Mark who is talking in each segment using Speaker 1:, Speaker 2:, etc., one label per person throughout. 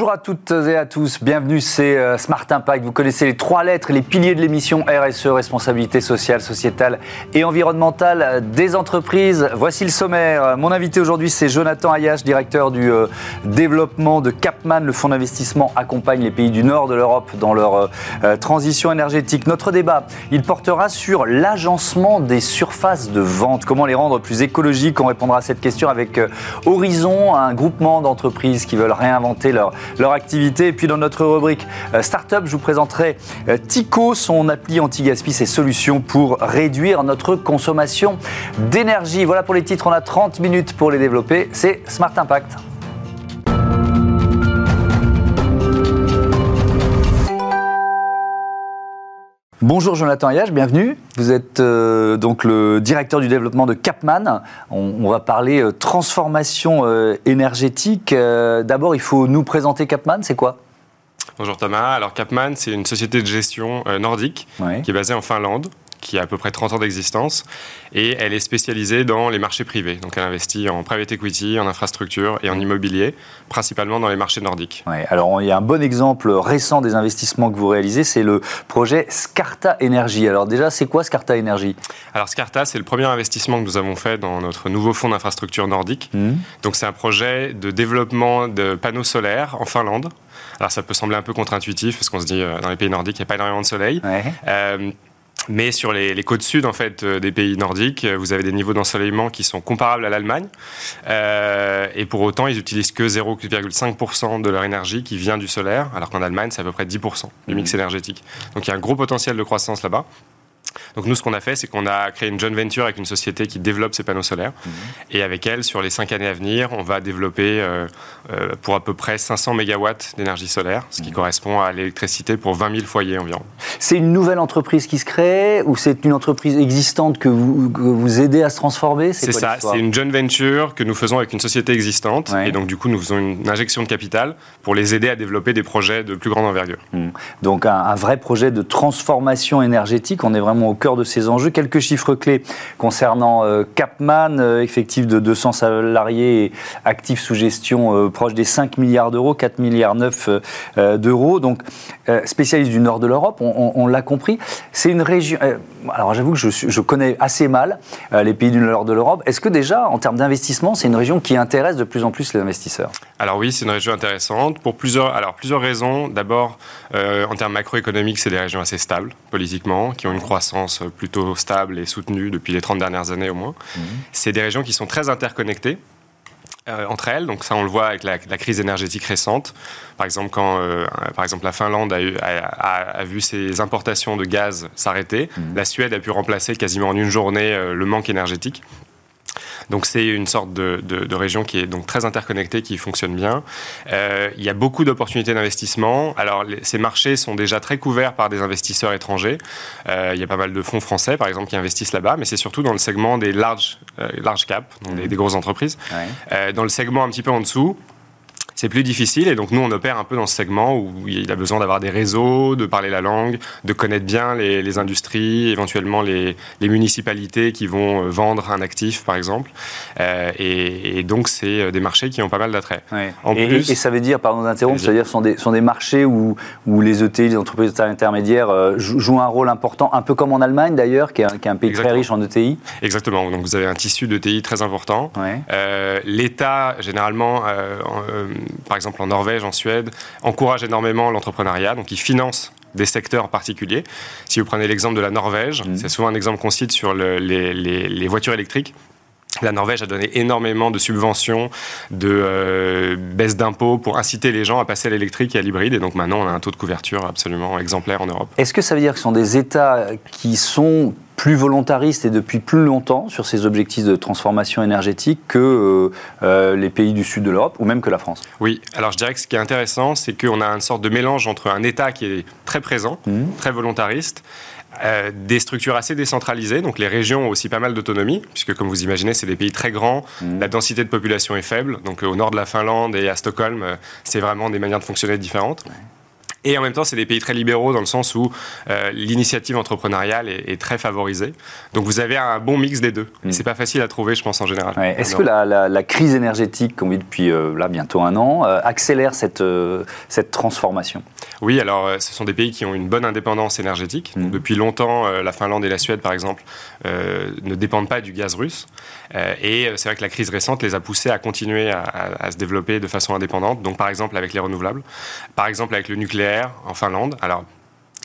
Speaker 1: Bonjour à toutes et à tous, bienvenue, c'est euh, Smart Impact. Vous connaissez les trois lettres, les piliers de l'émission RSE, responsabilité sociale, sociétale et environnementale des entreprises. Voici le sommaire. Mon invité aujourd'hui, c'est Jonathan Ayache, directeur du euh, développement de Capman. Le fonds d'investissement accompagne les pays du nord de l'Europe dans leur euh, transition énergétique. Notre débat, il portera sur l'agencement des surfaces de vente. Comment les rendre plus écologiques? On répondra à cette question avec Horizon, un groupement d'entreprises qui veulent réinventer leur leur, activité. Et puis dans notre rubrique euh, Startup, je vous présenterai euh, Tico, son appli anti-gaspi, ses solutions pour réduire notre consommation d'énergie. Voilà pour les titres, on a 30 minutes pour les développer. C'est Smart Impact. Bonjour Jonathan Ayage, bienvenue. Vous êtes euh, donc le directeur du développement de Capman. On, va parler euh, transformation euh, énergétique. D'abord, il faut nous présenter Capman, c'est quoi?
Speaker 2: Bonjour Thomas. Alors Capman, c'est une société de gestion nordique qui est basée en Finlande qui a à peu près 30 ans d'existence, et elle est spécialisée dans les marchés privés. Donc elle investit en private equity, en infrastructure et en immobilier, principalement dans les marchés nordiques.
Speaker 1: Ouais, alors il y a un bon exemple récent des investissements que vous réalisez, c'est le projet Scarta Energy. Alors déjà, c'est quoi Scarta Energy?
Speaker 2: Alors Scarta, c'est le premier investissement que nous avons fait dans notre nouveau fonds d'infrastructure nordique. Mmh. Donc c'est un projet de développement de panneaux solaires en Finlande. Alors ça peut sembler un peu contre-intuitif parce qu'on se dit euh, dans les pays nordiques il n'y a pas énormément de soleil. Ouais. Euh, mais sur les, côtes sud en fait euh, des pays nordiques, euh, vous avez des niveaux d'ensoleillement qui sont comparables à l'Allemagne, euh, et pour autant ils utilisent que 0,5% de leur énergie qui vient du solaire, alors qu'en Allemagne c'est à peu près 10% du mix mmh. énergétique. Donc il y a un gros potentiel de croissance là-bas. Donc nous, ce qu'on a fait, c'est qu'on a créé une joint venture avec une société qui développe ces panneaux solaires. Mhm. Et avec elle, sur les cinq années à venir, on va développer euh, euh, pour à peu près 500 mégawatts d'énergie solaire, ce qui mhm. correspond à l'électricité pour 20 000 foyers environ.
Speaker 1: C'est une nouvelle entreprise qui se crée ou c'est une entreprise existante que vous, vous aidez à se transformer?
Speaker 2: C'est ça, c'est une joint venture que nous faisons avec une société existante. Et donc du coup, nous faisons une injection de capital pour les aider à développer des projets de plus grande envergure.
Speaker 1: Mhm. Donc un, un vrai projet de transformation énergétique. On est vraiment au cœur de ces enjeux. Quelques chiffres clés concernant euh, Capman, euh, effectif de 200 salariés et actifs sous gestion euh, proche des 5 milliards d'euros, 4 milliards 9 d'euros. Donc spécialiste du nord de l'Europe, on, l'a compris. C'est une région. alors j'avoue que je, connais assez mal les pays du nord de l'Europe. Est-ce que déjà, en termes d'investissement, c'est une région qui intéresse de plus en plus les investisseurs?
Speaker 2: Alors oui, c'est une région intéressante pour plusieurs, alors, plusieurs raisons. D'abord, en termes macroéconomiques, c'est des régions assez stables politiquement, qui ont une croissance plutôt stable et soutenue depuis les 30 dernières années au moins. Mhm. C'est des régions qui sont très interconnectées. Euh, entre elles. Donc ça, on le voit avec la, crise énergétique récente. Par exemple, quand euh, par exemple, la Finlande a, vu ses importations de gaz s'arrêter, mhm. la Suède a pu remplacer quasiment en une journée euh, le manque énergétique. Donc c'est une sorte de, région qui est donc très interconnectée, qui fonctionne bien. Euh, il y a beaucoup d'opportunités d'investissement. Alors ces marchés sont déjà très couverts par des investisseurs étrangers. Euh, il y a pas mal de fonds français, par exemple, qui investissent là-bas, mais c'est surtout dans le segment des large, euh, large cap, donc des, grosses entreprises. dans le segment un petit peu en dessous, c'est plus difficile. Et donc, nous, on opère un peu dans ce segment où il a besoin d'avoir des réseaux, de parler la langue, de connaître bien les, industries, éventuellement les, municipalités qui vont euh, vendre un actif, par exemple. Euh, et, donc, c'est euh, des marchés qui ont pas mal d'attrait.
Speaker 1: Et, plus, et, ça veut dire, pardon d'interrompre, ça veut dire sont des, sont des marchés où, où les ETI, les entreprises intermédiaires, jouent un rôle important, un peu comme en Allemagne d'ailleurs, qui, est un pays très riche en ETI.
Speaker 2: Exactement. Donc, vous avez un tissu d'ETI très important. L'État, généralement, par exemple en Norvège, en Suède, encourage énormément l'entrepreneuriat, donc ils financent des secteurs particuliers. Si vous prenez l'exemple de la Norvège, mmh. c'est souvent un exemple qu'on cite sur les, voitures électriques. La Norvège a donné énormément de subventions, de euh, baisses d'impôts pour inciter les gens à passer à l'électrique et à l'hybride. Et donc maintenant, on a un taux de couverture absolument exemplaire en Europe.
Speaker 1: Est-ce que ça veut dire que ce sont des États qui sont plus volontariste et depuis plus longtemps sur ces objectifs de transformation énergétique que euh, euh, les pays du sud de l'Europe ou même que la France.
Speaker 2: Oui, alors je dirais que ce qui est intéressant, c'est qu'on a une sorte de mélange entre un État qui est très présent, mmh. très volontariste, euh, des structures assez décentralisées, donc les régions ont aussi pas mal d'autonomie, puisque comme vous imaginez, c'est des pays très grands, mmh. la densité de population est faible, donc au nord de la Finlande et à Stockholm, c'est vraiment des manières de fonctionner différentes. Et en même temps, c'est des pays très libéraux dans le sens où euh, l'initiative entrepreneuriale est, très favorisée. Donc vous avez un bon mix des deux. Mm. C'est pas facile à trouver, je pense, en général.
Speaker 1: Est-ce que la, crise énergétique qu'on vit depuis euh, là bientôt un an euh, accélère cette, cette transformation?
Speaker 2: Oui, alors ce sont des pays qui ont une bonne indépendance énergétique. Mm. depuis longtemps, la Finlande et la Suède, par exemple, ne dépendent pas du gaz russe. et c'est vrai que la crise récente les a poussés à continuer à, à se développer de façon indépendante. Donc par exemple avec les renouvelables, par exemple avec le nucléaire en Finlande. Alors,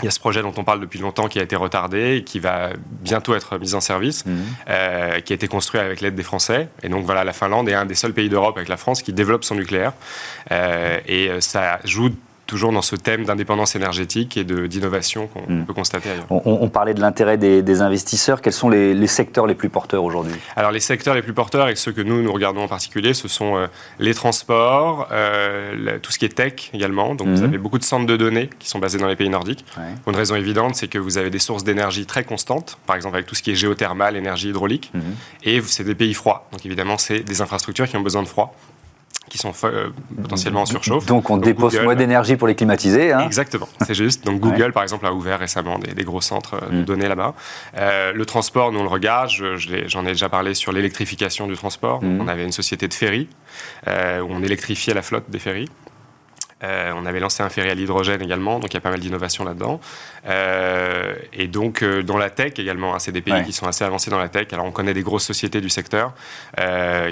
Speaker 2: il y a ce projet dont on parle depuis longtemps qui a été retardé et qui va bientôt être mis en service, mhm. euh, qui a été construit avec l'aide des Français. Et donc voilà, la Finlande est un des seuls pays d'Europe avec la France qui développe son nucléaire. Euh, et euh, ça joue toujours dans ce thème d'indépendance énergétique et d'innovation qu'on hmm. peut constater ailleurs.
Speaker 1: On, parlait de l'intérêt des, investisseurs. Quels sont les, secteurs les plus porteurs aujourd'hui?
Speaker 2: Alors les secteurs les plus porteurs et ceux que nous, nous regardons en particulier, ce sont euh, les transports, euh, tout ce qui est tech également. Donc vous hmm. avez beaucoup de centres de données qui sont basés dans les pays nordiques. Une raison évidente, c'est que vous avez des sources d'énergie très constantes, par exemple avec tout ce qui est géothermal, énergie hydraulique. Hmm. Et c'est des pays froids. Donc évidemment, c'est des infrastructures qui ont besoin de froid qui sont euh, potentiellement en surchauffe.
Speaker 1: Donc on dépose moins d'énergie pour les climatiser. Hein.
Speaker 2: Exactement, c'est juste. Donc Google, par exemple, a ouvert récemment des, gros centres euh, de mm. données là-bas. Euh, le transport, nous on le regarde, j'en ai déjà parlé sur l'électrification du transport. Mm. On avait une société de ferry où on électrifiait la flotte des ferries. Euh, on avait lancé un ferry à l'hydrogène également, donc il y a pas mal d'innovations là-dedans. Euh, et donc euh, dans la tech également, hein, c'est des pays qui sont assez avancés dans la tech. Alors on connaît des grosses sociétés du secteur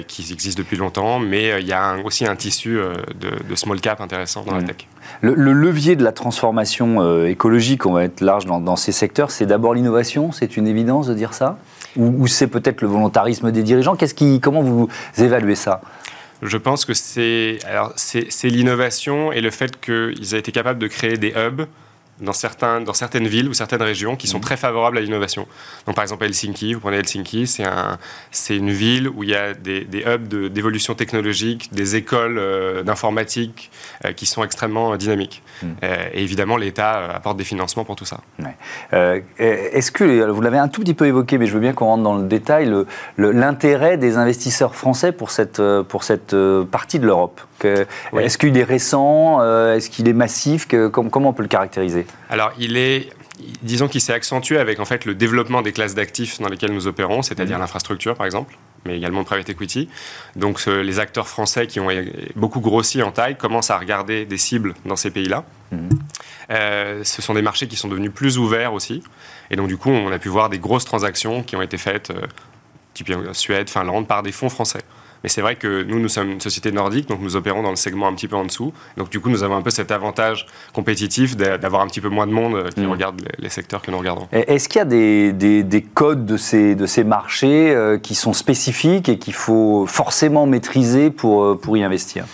Speaker 2: qui existent depuis longtemps, mais il y a aussi un tissu de, small cap intéressant dans la tech.
Speaker 1: Le, levier de la transformation écologique, on va être large dans, ces secteurs, c'est d'abord l'innovation, c'est une évidence de dire ça? Ou, c'est peut-être le volontarisme des dirigeants? Qui, Comment vous évaluez ça?
Speaker 2: Je pense que c'est l'innovation et le fait qu'ils aient été capables de créer des hubs dans, certains, dans certaines villes ou certaines régions qui sont mhm. très favorables à l'innovation. Donc, par exemple, Helsinki, vous prenez Helsinki, c'est un, une ville où il y a des, des hubs d'évolution technologique, des écoles euh, d'informatique euh, qui sont extrêmement dynamiques. Mhm. Euh, et évidemment, l'État apporte des financements pour tout ça.
Speaker 1: Est-ce que, vous l'avez un tout petit peu évoqué, mais je veux bien qu'on rentre dans le détail, l'intérêt des investisseurs français pour cette, pour cette partie de l'Europe? Est-ce qu'il est récent Est-ce qu'il est massif? Comment on peut le caractériser?
Speaker 2: Alors, il est disons qu'il s'est accentué avec en fait le développement des classes d'actifs dans lesquelles nous opérons, c'est-à-dire mmh. l'infrastructure par exemple, mais également le private equity. Donc les acteurs français qui ont beaucoup grossi en taille commencent à regarder des cibles dans ces pays-là. Mmh. Euh, ce sont des marchés qui sont devenus plus ouverts aussi, et donc du coup on a pu voir des grosses transactions qui ont été faites, euh, type Suède, Finlande, par des fonds français. Mais c'est vrai que nous, nous sommes une société nordique, donc nous opérons dans le segment un petit peu en dessous. Donc du coup, nous avons un peu cet avantage compétitif d'avoir un petit peu moins de monde euh, qui mm. regarde les, secteurs que nous regardons.
Speaker 1: Est-ce qu'il y a des, des, codes de ces, de ces marchés euh, qui sont spécifiques et qu'il faut forcément maîtriser pour, euh, pour y investir?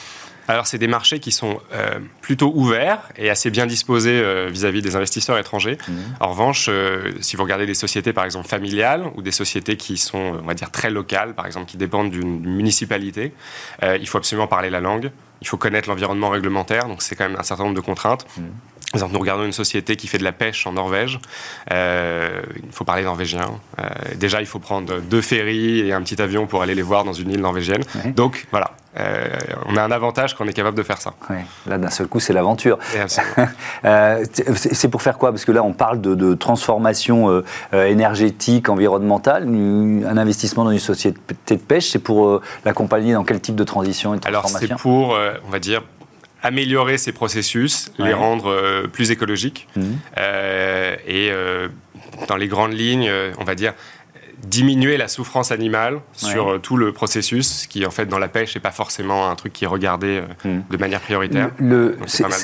Speaker 2: Alors, c'est des marchés qui sont euh, plutôt ouverts et assez bien disposés euh, vis-à-vis des investisseurs étrangers. Mmh. En revanche, euh, si vous regardez des sociétés, par exemple, familiales ou des sociétés qui sont, on va dire, très locales, par exemple, qui dépendent d'une municipalité, il faut absolument parler la langue. Il faut connaître l'environnement réglementaire, donc c'est quand même un certain nombre de contraintes. Mmh. Par exemple, nous regardons une société qui fait de la pêche en Norvège. il faut parler norvégien. déjà, il faut prendre deux ferries et un petit avion pour aller les voir dans une île norvégienne. Donc, voilà. Euh, on a un avantage qu'on est capable de faire ça.
Speaker 1: Là, d'un seul coup, c'est l'aventure. Euh, c'est pour faire quoi? Parce que là, on parle de, transformation euh, énergétique, environnementale. Un investissement dans une société de pêche, c'est pour l'accompagner dans quel type de transition et de
Speaker 2: transformation Alors, c'est pour, on va dire, améliorer ces processus, les rendre plus écologiques. Mmh. et dans les grandes lignes, on va dire, diminuer la souffrance animale sur euh, tout le processus, qui en fait dans la pêche n'est pas forcément un truc qui est regardé euh, hmm. de manière prioritaire. Le, c'est pas mal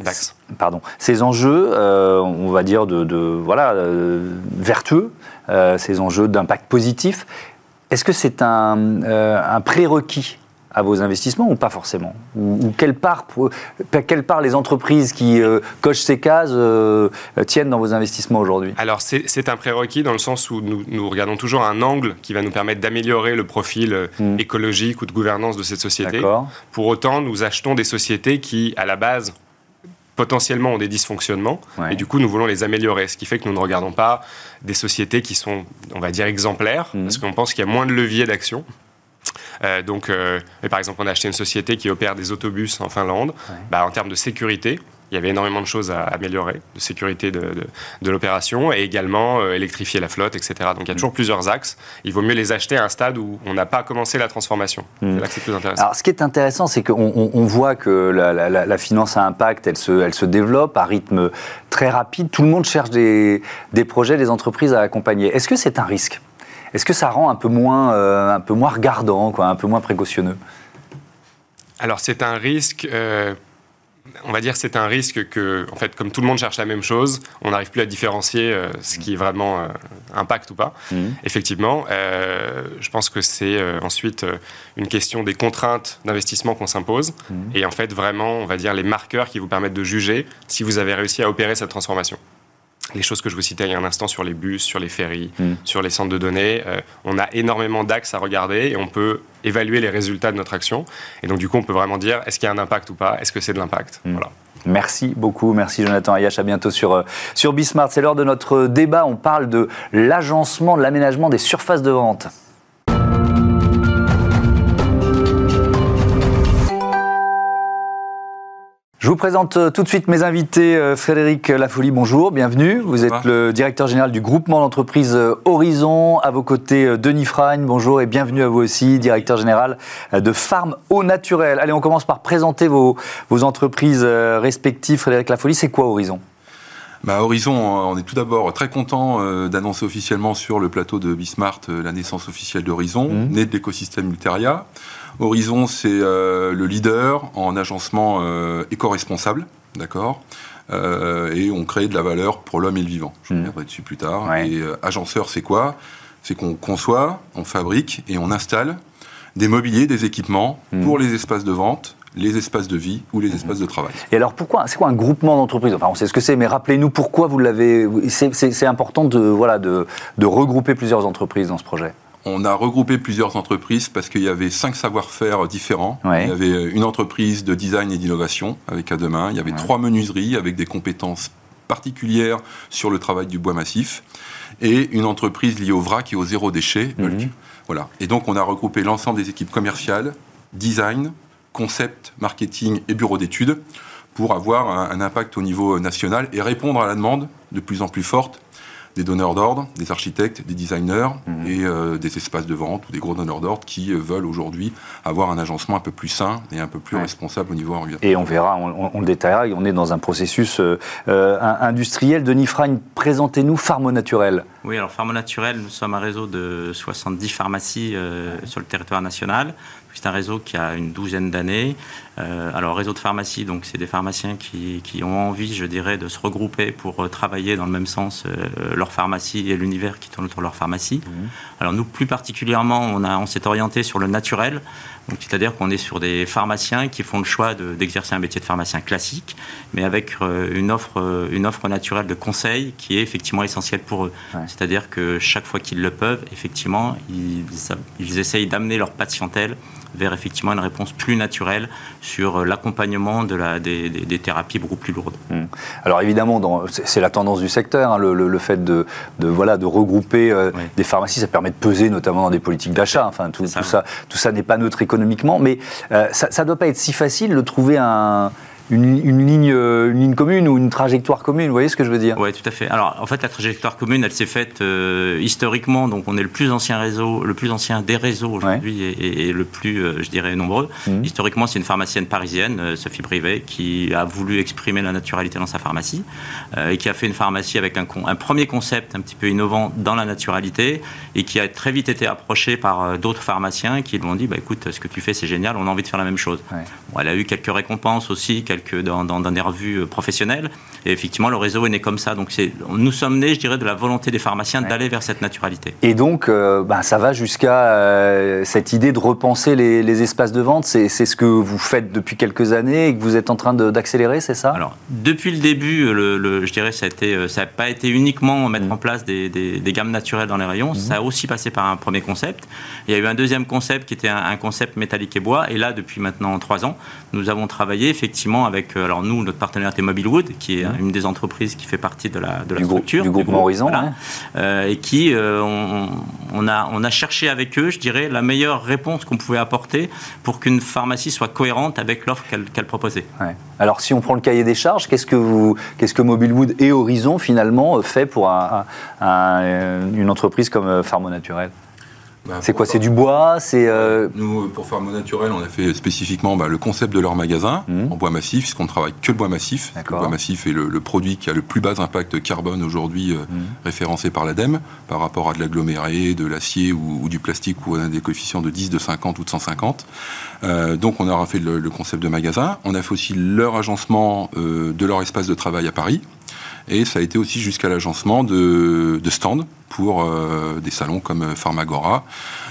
Speaker 1: d'axes. Pardon. Ces enjeux, euh, on va dire de, voilà vertueux, ces enjeux d'impact positif. Est-ce que c'est un, un prérequis à vos investissements ou pas forcément? Ou, quelle, part, quelle part les entreprises qui euh, cochent ces cases euh, tiennent dans vos investissements aujourd'hui?
Speaker 2: Alors c'est un prérequis dans le sens où nous, nous, regardons toujours un angle qui va nous permettre d'améliorer le profil euh, hmm. écologique ou de gouvernance de cette société. Pour autant, nous achetons des sociétés qui, à la base, potentiellement ont des dysfonctionnements et du coup nous voulons les améliorer. Ce qui fait que nous ne regardons pas des sociétés qui sont, on va dire, exemplaires hmm. parce qu'on pense qu'il y a moins de leviers d'action donc, euh, par exemple, on a acheté une société qui opère des autobus en Finlande. Bah, en termes de sécurité, il y avait énormément de choses à améliorer, de sécurité de, de, l'opération, et également euh, électrifier la flotte, etc. Donc il y a toujours plusieurs axes. Il vaut mieux les acheter à un stade où on n'a pas commencé la transformation.
Speaker 1: C'est là que c'est plus intéressant. Alors ce qui est intéressant, c'est qu'on on, voit que la, la, finance à impact, elle se, elle se développe à rythme très rapide. Tout le monde cherche des, des projets, des entreprises à accompagner. Est-ce que c'est un risque? Est-ce que ça rend un peu moins, euh, un peu moins regardant, quoi, un peu moins précautionneux?
Speaker 2: Alors c'est un risque euh, on va dire c'est un risque que, en fait, comme tout le monde cherche la même chose, on n'arrive plus à différencier euh, ce qui est vraiment impact ou pas. Mmh. Effectivement, je pense que c'est ensuite une question des contraintes d'investissement qu'on s'impose mmh. et en fait vraiment, on va dire les marqueurs qui vous permettent de juger si vous avez réussi à opérer cette transformation les choses que je vous citais il y a un instant sur les bus, sur les ferries, hmm. sur les centres de données. Euh, on a énormément d'axes à regarder et on peut évaluer les résultats de notre action. Et donc, du coup, on peut vraiment dire est-ce qu'il y a un impact ou pas? Est-ce que c'est de l'impact?
Speaker 1: Hmm. voilà. Merci beaucoup, merci Jonathan Ayash. À bientôt sur, euh, sur Bismart. C'est l'heure de notre débat. On parle de l'agencement, de l'aménagement des surfaces de vente. Je vous présente euh, tout de suite mes invités. Euh, Frédéric Lafolie, bonjour, bienvenue. Vous êtes le directeur général du groupement d'entreprise euh, Horizon. À vos côtés, Denis Fragne, bonjour et bienvenue à vous aussi, directeur général de Farm Au Naturel. Allez, on commence par présenter vos, vos entreprises respectives. Frédéric Lafolie, c'est quoi Horizon?
Speaker 3: Bah, Horizon, on est tout d'abord très content d'annoncer officiellement sur le plateau de Bismart la naissance officielle d'Horizon, mmh. né de l'écosystème Ulteria. Horizon, c'est euh, le leader en agencement euh, éco-responsable, d'accord euh, Et on crée de la valeur pour l'homme et le vivant. Je mmh. reviendrai dessus plus tard. Et agenceur, c'est quoi? C'est qu'on conçoit, on fabrique et on installe des mobiliers, des équipements mmh. pour les espaces de vente, les espaces de vie ou les mmh. espaces de travail.
Speaker 1: Et alors pourquoi C'est quoi un groupement d'entreprises? Enfin, on sait ce que c'est, mais rappelez-nous pourquoi vous l'avez. C'est important de voilà de, de regrouper plusieurs entreprises dans ce projet.
Speaker 3: On a regroupé plusieurs entreprises parce qu'il y avait cinq savoir-faire différents. Il y avait une entreprise de design et d'innovation avec à demain. Il y avait trois menuiseries avec des compétences particulières sur le travail du bois massif et une entreprise liée au vrac et au zéro déchet. Mhm. Voilà. Et donc on a regroupé l'ensemble des équipes commerciales, design, concept, marketing et bureau d'études pour avoir un, impact au niveau national et répondre à la demande de plus en plus forte des donneurs d'ordre, des architectes, des designers mhm. et euh, des espaces de vente ou des gros donneurs d'ordre qui euh, veulent aujourd'hui avoir un agencement un peu plus sain et un peu plus responsable au niveau environnemental.
Speaker 1: Et on verra, on, le détaillera, on est dans un processus euh, industriel. Denis Fragne, présentez-nous Pharmo Naturel.
Speaker 4: Oui, alors Pharmo Naturel, nous sommes un réseau de 70 pharmacies sur le territoire national. C'est un réseau qui a une douzaine d'années. Euh, alors, réseau de pharmacie, donc c'est des pharmaciens qui, ont envie, je dirais, de se regrouper pour euh, travailler dans le même sens euh, leur pharmacie et l'univers qui tourne autour de leur pharmacie. Mmh. Alors, nous, plus particulièrement, on, on s'est orienté sur le naturel. Donc, c'est-à-dire qu'on est sur des pharmaciens qui font le choix d'exercer un métier de pharmacien classique, mais avec une offre, une offre naturelle de conseil qui est effectivement essentielle pour eux. C'est-à-dire que chaque fois qu'ils le peuvent, effectivement, ils, ils essayent d'amener leur patientèle vers effectivement une réponse plus naturelle sur euh, l'accompagnement de la, des, thérapies beaucoup plus lourdes.
Speaker 1: Hmm. Alors évidemment, c'est la tendance du secteur, hein, le, fait de, voilà, de regrouper euh, des pharmacies, ça permet de peser notamment dans des politiques d'achat. Enfin, tout ça, tout ça, n'est pas neutre économiquement, mais euh, ça ne doit pas être si facile de trouver un une, ligne, euh, une ligne commune ou une trajectoire commune, vous voyez ce que je veux dire?
Speaker 4: Oui, tout à fait. Alors, en fait, la trajectoire commune, elle s'est faite euh, historiquement, donc on est le plus ancien réseau, le plus ancien des réseaux aujourd'hui et, le plus, euh, je dirais, nombreux. Mmh. Historiquement, c'est une pharmacienne parisienne, Sophie Privé, qui a voulu exprimer la naturalité dans sa pharmacie et qui a fait une pharmacie avec un, un, premier concept un petit peu innovant dans la naturalité et qui a très vite été approché par d'autres pharmaciens qui lui ont dit, bah, écoute, ce que tu fais, c'est génial, on a envie de faire la même chose. elle a eu quelques récompenses aussi, dans, dans, des revues euh, professionnelles. Et effectivement, le réseau est né comme ça. Donc nous sommes nés, je dirais, de la volonté des pharmaciens d'aller vers cette naturalité.
Speaker 1: Et donc, euh, bah, ça va jusqu'à euh, cette idée de repenser les, espaces de vente. C'est ce que vous faites depuis quelques années et que vous êtes en train d'accélérer, c'est ça?
Speaker 4: Alors, depuis le début, le, je dirais, ça n'a pas été uniquement mettre mmh. en place des, des, gammes naturelles dans les rayons. Mmh. Ça a aussi passé par un premier concept. Il y a eu un deuxième concept qui était un, un concept métallique et bois. Et là, depuis maintenant trois ans, nous avons travaillé effectivement avec, euh, alors nous, notre partenaire était Mobilewood, qui est mmh. une des entreprises qui fait partie de la, de la
Speaker 1: du
Speaker 4: structure.
Speaker 1: du, groupe Horizon.
Speaker 4: Euh, et qui, euh, on a, on a cherché avec eux, je dirais, la meilleure réponse qu'on pouvait apporter pour qu'une pharmacie soit cohérente avec l'offre qu'elle proposait.
Speaker 1: Alors, si on prend le cahier des charges, qu'est-ce que, vous, qu'est-ce que Mobilewood et Horizon, finalement, fait pour une entreprise comme Pharma Naturel? Bah, c'est quoi C'est du bois C'est
Speaker 3: euh, Nous, pour Pharma Naturel, on a fait spécifiquement bah, le concept de leur magasin mmh. en bois massif, puisqu'on travaille que le bois massif. Le bois massif est le, produit qui a le plus bas impact carbone aujourd'hui euh, mmh. référencé par l'ADEME par rapport à de l'aggloméré, de l'acier ou, du plastique où on a des coefficients de 10, de 50 ou de 150. Euh, donc on aura fait le, concept de magasin. On a fait aussi leur agencement de leur espace de travail à Paris. Et ça a été aussi jusqu'à l'agencement de, de stands pour euh, des salons comme Pharmagora.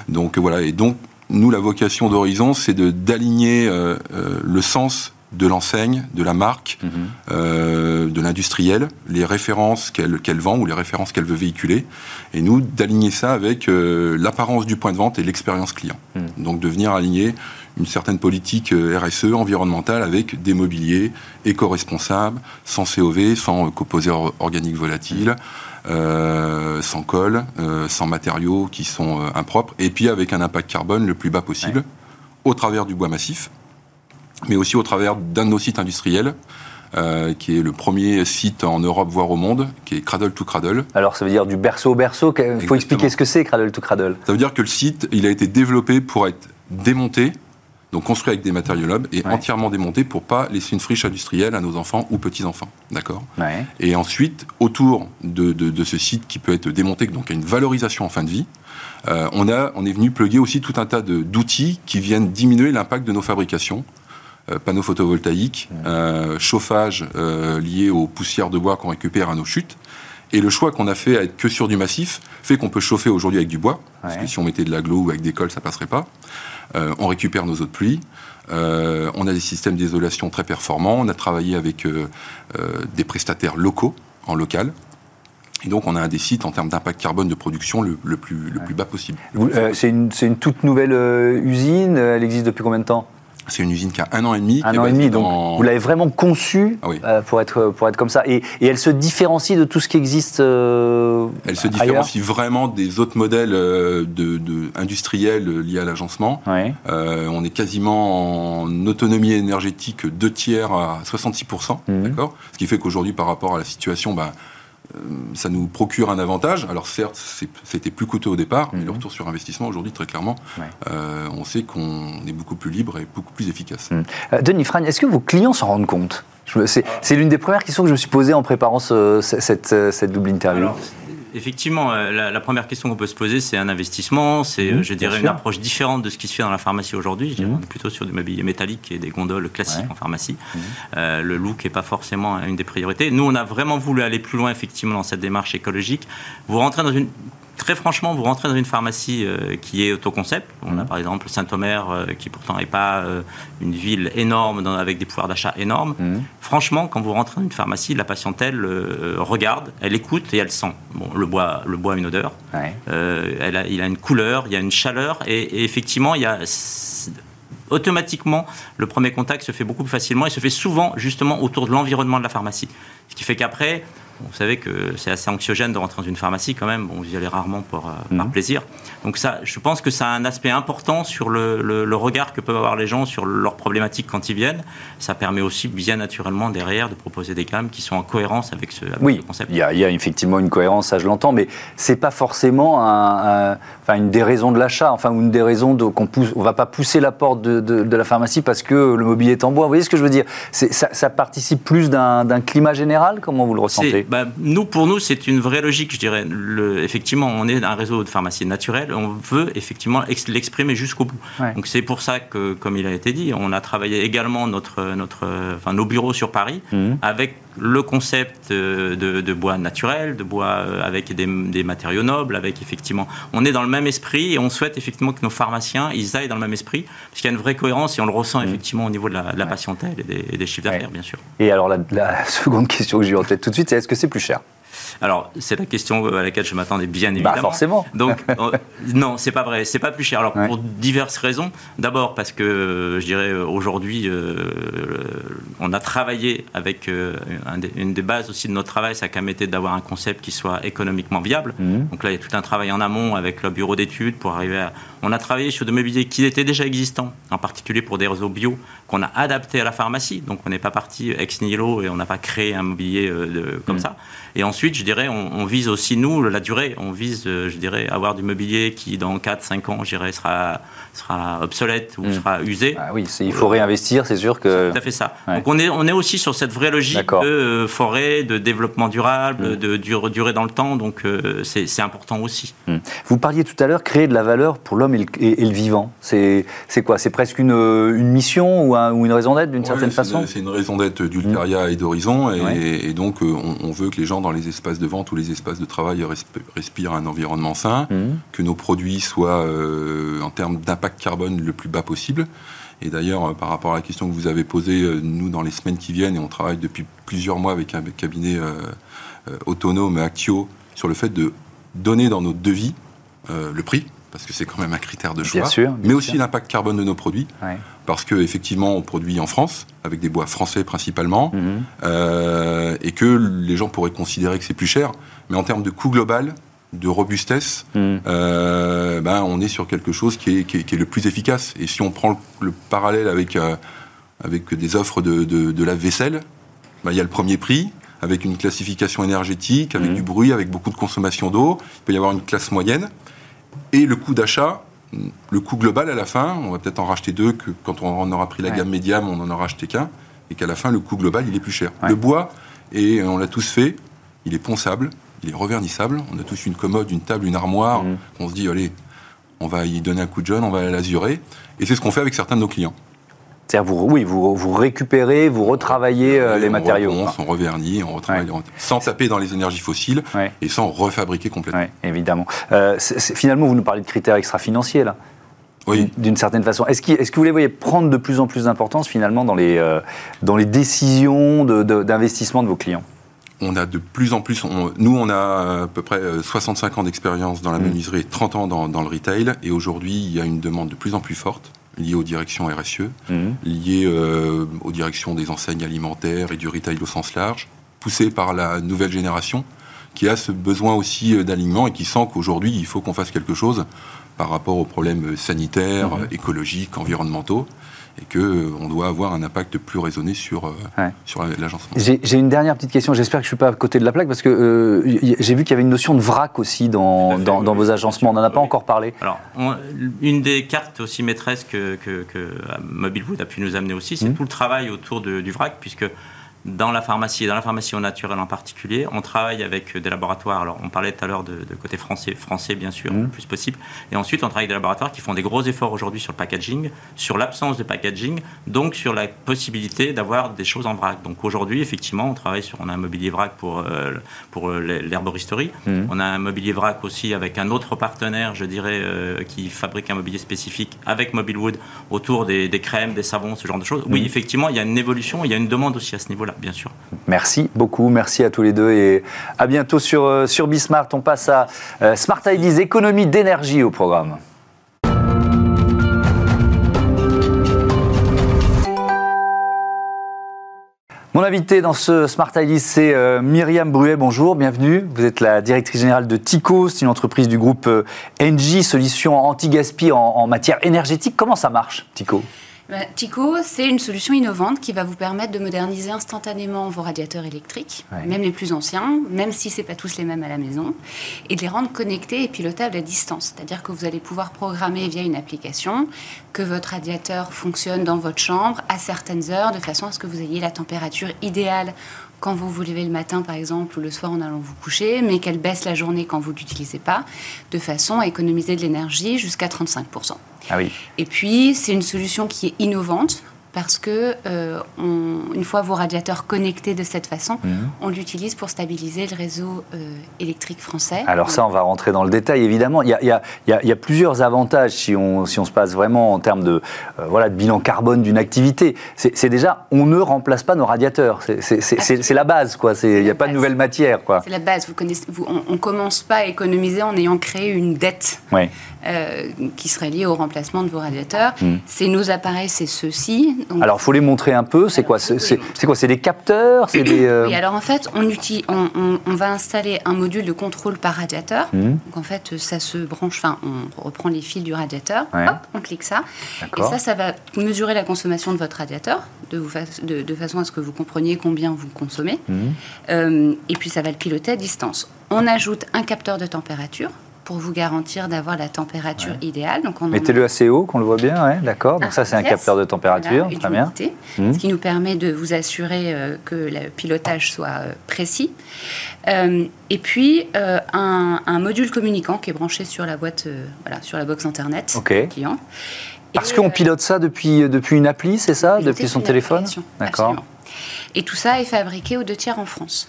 Speaker 3: Donc voilà, et donc nous, la vocation d'Horizon, c'est d'aligner euh, euh, le sens de l'enseigne, de la marque, mhm. de l'industriel, les références qu'elle vend ou les références qu'elle veut véhiculer, et nous d'aligner ça avec l'apparence du point de vente et l'expérience client. Mhm. Donc de venir aligner une certaine politique RSE environnementale avec des mobiliers éco-responsables, sans COV, sans composés organiques volatiles. Euh, sans colle, euh, sans matériaux qui sont euh, impropres, et puis avec un impact carbone le plus bas possible, au travers du bois massif, mais aussi au travers d'un de nos sites industriels, qui est le premier site en Europe, voire au monde, qui est Cradle to Cradle.
Speaker 1: Alors ça veut dire du berceau au berceau, il faut expliquer ce que c'est Cradle to Cradle.
Speaker 3: Ça veut dire que le site, il a été développé pour être démonté donc construit avec des matériaux nobles et entièrement démonté pour pas laisser une friche industrielle à nos enfants ou petits-enfants. D'accord? Et ensuite, autour de, ce site qui peut être démonté, donc à une valorisation en fin de vie, euh, on, a, on est venu plugger aussi tout un tas d'outils qui viennent diminuer l'impact de nos fabrications. Euh, panneaux photovoltaïques, euh, chauffage lié aux poussières de bois qu'on récupère à nos chutes. Et le choix qu'on a fait à être que sur du massif fait qu'on peut chauffer aujourd'hui avec du bois, parce que si on mettait de l'aglo ou avec des cols, ça passerait pas. Euh, on récupère nos eaux de pluie. Euh, on a des systèmes d'isolation très performants. On a travaillé avec euh, des prestataires locaux, en local. Et donc, on a un des sites en termes d'impact carbone de production le, plus, le plus bas possible.
Speaker 1: c'est une, une, toute nouvelle usine? Elle existe depuis combien de temps?
Speaker 3: C'est une usine qui a un an et demi.
Speaker 1: Un an et demi, donc vous l'avez vraiment conçue ah euh, pour, être, pour être comme ça. Et, elle se différencie de tout ce qui existe euh,
Speaker 3: Elle se différencie vraiment des autres modèles euh, de, industriels liés à l'agencement. on est quasiment en autonomie énergétique deux tiers à 66%. Mhm. D'accord? Ce qui fait qu'aujourd'hui, par rapport à la situation, bah, ça nous procure un avantage. Alors certes, c'était plus coûteux au départ, mais le mhm. retour sur investissement aujourd'hui, très clairement, euh, on sait qu'on est beaucoup plus libre et beaucoup plus efficace.
Speaker 1: Mhm. Euh, Denis Frane, est-ce que vos clients s'en rendent compte? C'est l'une des premières questions que je me suis posée en préparant cette, cette, double interview
Speaker 4: effectivement, euh, la, première question qu'on peut se poser, c'est un investissement, c'est, mhm, je dirais, une approche différente de ce qui se fait dans la pharmacie aujourd'hui. Mhm. On est plutôt sur du mobilier métallique et des gondoles classiques en pharmacie. Mhm. Euh, le look n'est pas forcément une des priorités. Nous, on a vraiment voulu aller plus loin, effectivement, dans cette démarche écologique. Vous rentrez dans une très franchement, vous rentrez dans une pharmacie euh, qui est autoconcept. On a par exemple Saint-Omer, euh, qui pourtant n'est pas euh, une ville énorme avec des pouvoirs d'achat énormes. Mhm. Franchement, quand vous rentrez dans une pharmacie, la patientèle regarde, elle écoute et elle sent. Bon, le bois, le bois a une odeur. Elle a, il a une couleur, il y a une chaleur, et, et effectivement, il y a automatiquement, le premier contact se fait beaucoup plus facilement et se fait souvent justement autour de l'environnement de la pharmacie. Ce qui fait qu'après, vous savez que c'est assez anxiogène de rentrer dans une pharmacie quand même. Bon, vous y allez rarement pour, euh, par mhm. plaisir. Donc ça, je pense que ça a un aspect important sur le, le, regard que peuvent avoir les gens sur leurs problématiques quand ils viennent. Ça permet aussi bien naturellement derrière de proposer des gammes qui sont en cohérence avec ce,
Speaker 1: oui, concept. Il y, a, il y a effectivement une cohérence, ça je l'entends, mais c'est pas forcément un, une des raisons de l'achat, enfin une des raisons de, qu'on pousse. On va pas pousser la porte de, de, la pharmacie parce que le mobilier est en bois. Vous voyez ce que je veux dire? Ça, ça, participe plus d'un, d'un climat général? Comment vous le ressentez?
Speaker 4: Bah, nous, pour nous, c'est une vraie logique, je dirais. Le, effectivement, on est un réseau de pharmacies naturelles. On veut effectivement l'exprimer jusqu'au bout. Donc c'est pour ça que, comme il a été dit, on a travaillé également notre, notre, enfin, nos bureaux sur Paris mmh. avec le concept de, de, bois naturel, de bois euh, avec des, des, matériaux nobles, avec effectivement, on est dans le même esprit et on souhaite effectivement que nos pharmaciens ils aillent dans le même esprit, parce qu'il y a une vraie cohérence et on le ressent mmh. effectivement au niveau de la, patientèle et des, chiffres d'affaires, bien sûr.
Speaker 1: Et alors la, la seconde question que j'ai en tête tout de suite, c'est est-ce que c'est plus cher?
Speaker 4: Alors, c'est la question à laquelle je m'attendais bien bah, évidemment. Bah
Speaker 1: forcément.
Speaker 4: Donc, non, c'est pas vrai. C'est pas plus cher. Alors, pour diverses raisons. D'abord, parce que je dirais aujourd'hui, on a travaillé avec une des bases aussi de notre travail, ça a quand même été d'avoir un concept qui soit économiquement viable. Mmh. Donc là, il y a tout un travail en amont avec le bureau d'études pour arriver à. On a travaillé sur des mobiliers qui étaient déjà existants, en particulier pour des réseaux bio qu'on a adaptés à la pharmacie. Donc on n'est pas parti ex nihilo et on n'a pas créé un mobilier de, comme mmh. ça. Et ensuite, je dirais, on, vise aussi, nous, la durée. On vise, euh, je dirais, avoir du mobilier qui, dans 4-5 ans, je dirais, sera, sera obsolète ou mm. sera usé.
Speaker 1: Ah oui, il faut réinvestir, c'est sûr que...
Speaker 4: Tout à fait ça. Donc on est, on est aussi sur cette vraie logique de euh, forêt, de développement durable, mm. de durée dans le temps. Donc euh, c'est important aussi.
Speaker 1: Mm. Vous parliez tout à l'heure, créer de la valeur pour l'homme et, le vivant. C'est quoi? C'est presque une, une, mission ou, ou une raison d'être d'une certaine façon
Speaker 3: C'est une raison d'être d'Ulteria et d'Horizon. Et, et, donc on, on veut que les gens dans les espaces de vente ou les espaces de travail respirent un environnement sain, mmh. que nos produits soient euh, en termes d'impact carbone le plus bas possible. Et d'ailleurs, euh, par rapport à la question que vous avez posée, euh, nous, dans les semaines qui viennent, et on travaille depuis plusieurs mois avec un cabinet autonome, Actio, sur le fait de donner dans notre devis le prix, parce que c'est quand même un critère de choix, mais aussi l'impact carbone de nos produits, parce qu'effectivement, on produit en France, avec des bois français principalement, mhm. euh, et que les gens pourraient considérer que c'est plus cher, mais en termes de coût global, de robustesse, mhm. euh, ben, on est sur quelque chose qui est, qui, est, le plus efficace. Et si on prend le, parallèle avec, euh, avec des offres de, de, la vaisselle, ben, il y a le premier prix, avec une classification énergétique, avec mhm. du bruit, avec beaucoup de consommation d'eau. Il peut y avoir une classe moyenne. Et le coût d'achat, le coût global à la fin, on va peut-être en racheter deux, que quand on aura pris la gamme médium, on en aura acheté qu'un, et qu'à la fin, le coût global, il est plus cher. Le bois, et on l'a tous fait, il est ponçable, il est revernissable. On a tous une commode, une table, une armoire. Mmh. On se dit, allez, on va y donner un coup de jeune, on va l'azurer. Et c'est ce qu'on fait avec certains de nos clients.
Speaker 1: C'est-à-dire, vous, oui, vous, vous récupérez, vous retravaillez euh, les matériaux.
Speaker 3: On on revernit, on retravaille, sans taper dans les énergies fossiles et sans refabriquer complètement.
Speaker 1: évidemment. Euh, finalement, vous nous parlez de critères extra-financiers, là
Speaker 3: oui.
Speaker 1: d'une certaine façon. Est-ce que, est que, vous les voyez prendre de plus en plus d'importance finalement dans les, euh, dans les décisions d'investissement de, vos clients?
Speaker 3: On a de plus en plus, nous on a à peu près 65 ans d'expérience dans la mmh. menuiserie, 30 ans dans, dans le retail, et aujourd'hui il y a une demande de plus en plus forte liées aux directions RSE, mhm. liées euh, aux directions des enseignes alimentaires et du retail au sens large, poussées par la nouvelle génération qui a ce besoin aussi euh, d'alignement et qui sent qu'aujourd'hui il faut qu'on fasse quelque chose par rapport aux problèmes sanitaires, mhm. écologiques, environnementaux et qu'on euh, doit avoir un impact plus raisonné sur, euh, sur l'agencement.
Speaker 1: J'ai une dernière petite question, j'espère que je ne suis pas à côté de la plaque, parce que euh, j'ai vu qu'il y avait une notion de vrac aussi dans, dans, vos agencements, on n'en a pas encore parlé.
Speaker 4: Alors, une des cartes aussi maîtresses que, que, que Mobilewood a pu nous amener aussi, c'est mmh. tout le travail autour du vrac, puisque dans la pharmacie et dans la pharmacie au naturel en particulier, on travaille avec des laboratoires. Alors, on parlait tout à l'heure de, côté français, français bien sûr, mmh. le plus possible. Et ensuite, on travaille avec des laboratoires qui font des gros efforts aujourd'hui sur le packaging, sur l'absence de packaging, donc sur la possibilité d'avoir des choses en vrac. Donc aujourd'hui, effectivement, on travaille sur, on a un mobilier vrac pour euh, pour euh, l'herboristerie. Mmh. On a un mobilier vrac aussi avec un autre partenaire, je dirais, euh, qui fabrique un mobilier spécifique avec Mobilewood autour des, des, crèmes, des savons, ce genre de choses. Oui, mmh. effectivement, il y a une évolution, il y a une demande aussi à ce niveau-là bien sûr.
Speaker 1: Merci beaucoup, merci à tous les deux et à bientôt sur, euh, sur Bismart. On passe à euh, Smart Ideas, économie d'énergie au programme. Mon invité dans ce Smart Ideas, c'est euh, Myriam Bruet. Bonjour, bienvenue. Vous êtes la directrice générale de Tico, c'est une entreprise du groupe Engie, solution anti-gaspi en, en matière énergétique. Comment ça marche, Tico?
Speaker 5: Bah, Tico, c'est une solution innovante qui va vous permettre de moderniser instantanément vos radiateurs électriques, même les plus anciens, même si ce n'est pas tous les mêmes à la maison, et de les rendre connectés et pilotables à distance. C'est-à-dire que vous allez pouvoir programmer via une application que votre radiateur fonctionne dans votre chambre à certaines heures, de façon à ce que vous ayez la température idéale quand vous vous levez le matin, par exemple, ou le soir en allant vous coucher, mais qu'elle baisse la journée quand vous ne l'utilisez pas, de façon à économiser de l'énergie jusqu'à 35%.
Speaker 1: Ah oui.
Speaker 5: Et puis, c'est une solution qui est innovante parce que euh, une fois vos radiateurs connectés de cette façon, mhm. on l'utilise pour stabiliser le réseau euh, électrique français.
Speaker 1: Alors ça, on va rentrer dans le détail, évidemment. Il y a, plusieurs avantages si on, si on, se passe vraiment en termes de, euh, voilà, de bilan carbone d'une activité. C'est déjà, on ne remplace pas nos radiateurs. C'est la base, quoi. Il n'y a pas de nouvelle matière,
Speaker 5: C'est la base. Vous connaissez, on ne commence pas à économiser en ayant créé une dette.
Speaker 1: Oui.
Speaker 5: Euh, qui serait lié au remplacement de vos radiateurs. Hmm. C'est nos appareils, c'est ceux-ci.
Speaker 1: Alors, il faut les montrer un peu. C'est quoi C'est quoi C'est des capteurs C'est des.
Speaker 5: Euh, oui, alors en fait, on, utilise, on, va installer un module de contrôle par radiateur. Hmm. Donc en fait, ça se branche. Enfin, on reprend les fils du radiateur. Hop, on clique ça. Et ça, ça va mesurer la consommation de votre radiateur de, de, façon à ce que vous compreniez combien vous consommez. Hmm. Euh, et puis, ça va le piloter à distance. On ajoute un capteur de température pour vous garantir d'avoir la température idéale.
Speaker 1: Donc Mettez-le assez haut, qu'on le voit bien, ouais, d'accord. Donc ça, c'est un capteur de température, très bien.
Speaker 5: Mmh. Ce qui nous permet de vous assurer euh, que le pilotage soit euh, précis. Euh, et puis, un, module communicant qui est branché sur la boîte, voilà, sur la box Internet
Speaker 1: du client. Parce qu'on pilote ça depuis, depuis une appli, c'est ça? Depuis son téléphone?
Speaker 5: D'accord. Et tout ça est fabriqué aux deux tiers en France.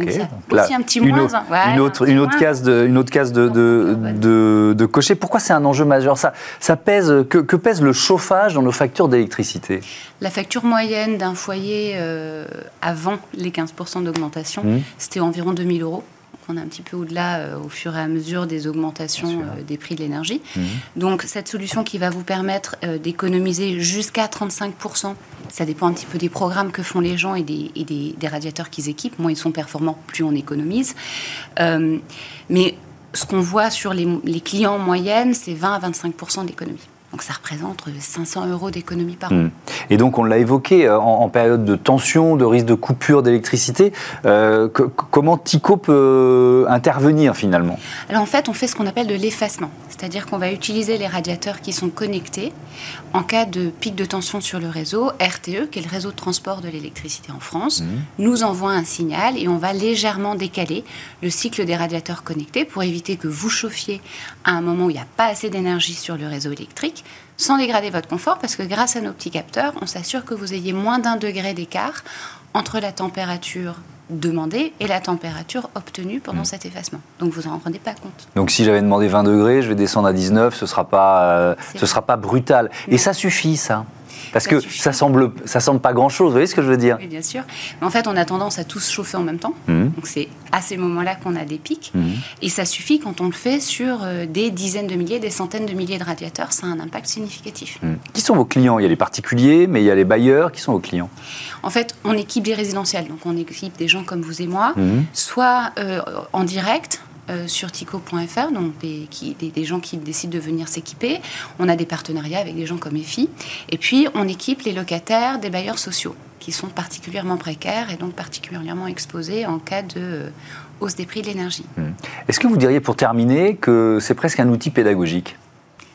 Speaker 5: Donc, aussi un petit une,
Speaker 1: autre, une, autre, une autre case de, une autre case de, de, de, cocher. Pourquoi c'est un enjeu majeur? Ça, ça pèse, que, que, pèse le chauffage dans nos factures d'électricité?
Speaker 5: La facture moyenne d'un foyer euh, avant les 15% d'augmentation, mmh. c'était environ 2000 euros on est un petit peu au-delà euh, au fur et à mesure des augmentations euh, des prix de l'énergie. Mmh. Donc cette solution qui va vous permettre euh, d'économiser jusqu'à 35%, ça dépend un petit peu des programmes que font les gens et des, des, radiateurs qu'ils équipent. Moins ils sont performants, plus on économise. mais ce qu'on voit sur les, les clients en moyenne, c'est 20 à 25% d'économie. Donc ça représente 500 euros d'économie par an. Hmm.
Speaker 1: Et donc on l'a évoqué, euh, en, période de tension, de risque de coupure d'électricité, euh, comment TICO peut intervenir finalement?
Speaker 5: Alors en fait on fait ce qu'on appelle de l'effacement, c'est-à-dire qu'on va utiliser les radiateurs qui sont connectés en cas de pic de tension sur le réseau. RTE, qui est le réseau de transport de l'électricité en France, hmm. nous envoie un signal et on va légèrement décaler le cycle des radiateurs connectés pour éviter que vous chauffiez à un moment où il n'y a pas assez d'énergie sur le réseau électrique sans dégrader votre confort, parce que grâce à nos petits capteurs, on s'assure que vous ayez moins d'un degré d'écart entre la température demandée et la température obtenue pendant hmm. cet effacement. Donc vous n'en rendez pas compte.
Speaker 1: Donc si j'avais demandé 20 degrés, je vais descendre à 19, ce ne sera, pas, euh, ce sera pas brutal. Et ça suffit, ça? Parce que ça semble, ça semble pas grand-chose, vous voyez ce que je veux dire
Speaker 5: Oui, bien sûr. Mais en fait, on a tendance à tous chauffer en même temps. Mmh. Donc c'est à ces moments-là qu'on a des pics. Mmh. Et ça suffit quand on le fait sur euh, des dizaines de milliers, des centaines de milliers de radiateurs, ça a un impact significatif. Mmh.
Speaker 1: Qui sont vos clients? Il y a les particuliers, mais il y a les bailleurs. Qui sont vos clients?
Speaker 5: En fait, on équipe des résidentiels. Donc on équipe des gens comme vous et moi, soit euh, en direct, euh, sur tico.fr, donc des, des, gens qui décident de venir s'équiper. On a des partenariats avec des gens comme EFI. Et puis, on équipe les locataires des bailleurs sociaux, qui sont particulièrement précaires et donc particulièrement exposés en cas de euh, hausse des prix de l'énergie.
Speaker 1: Hmm. Est-ce que vous diriez, pour terminer, que c'est presque un outil pédagogique?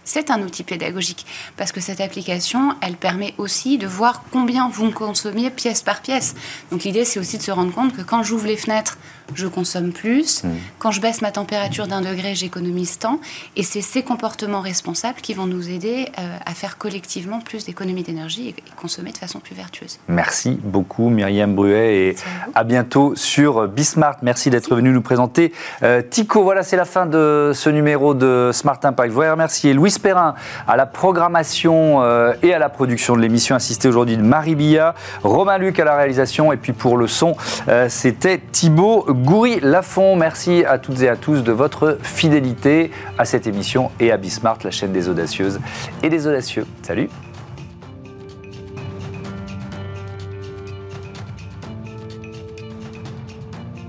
Speaker 5: C'est un outil pédagogique parce que cette application, elle permet aussi de voir combien vous consommez pièce par pièce. Donc l'idée, c'est aussi de se rendre compte que quand j'ouvre les fenêtres je consomme plus. Mmh. Quand je baisse ma température d'un degré, j'économise tant. Et c'est ces comportements responsables qui vont nous aider euh, à faire collectivement plus d'économies d'énergie et, consommer de façon plus vertueuse.
Speaker 1: Merci beaucoup Myriam Bruet et à, bientôt sur Bismart. Merci d'être venu nous présenter euh, Tico. Voilà, c'est la fin de ce numéro de Smart Impact. Je voudrais remercier Louis Perrin à la programmation euh, et à la production de l'émission, assistée aujourd'hui de Marie Billa, Romain Luc à la réalisation et puis pour le son, c'était Thibaut Goury Lafont. Merci à toutes et à tous de votre fidélité à cette émission et à Bismart, la chaîne des audacieuses et des audacieux. Salut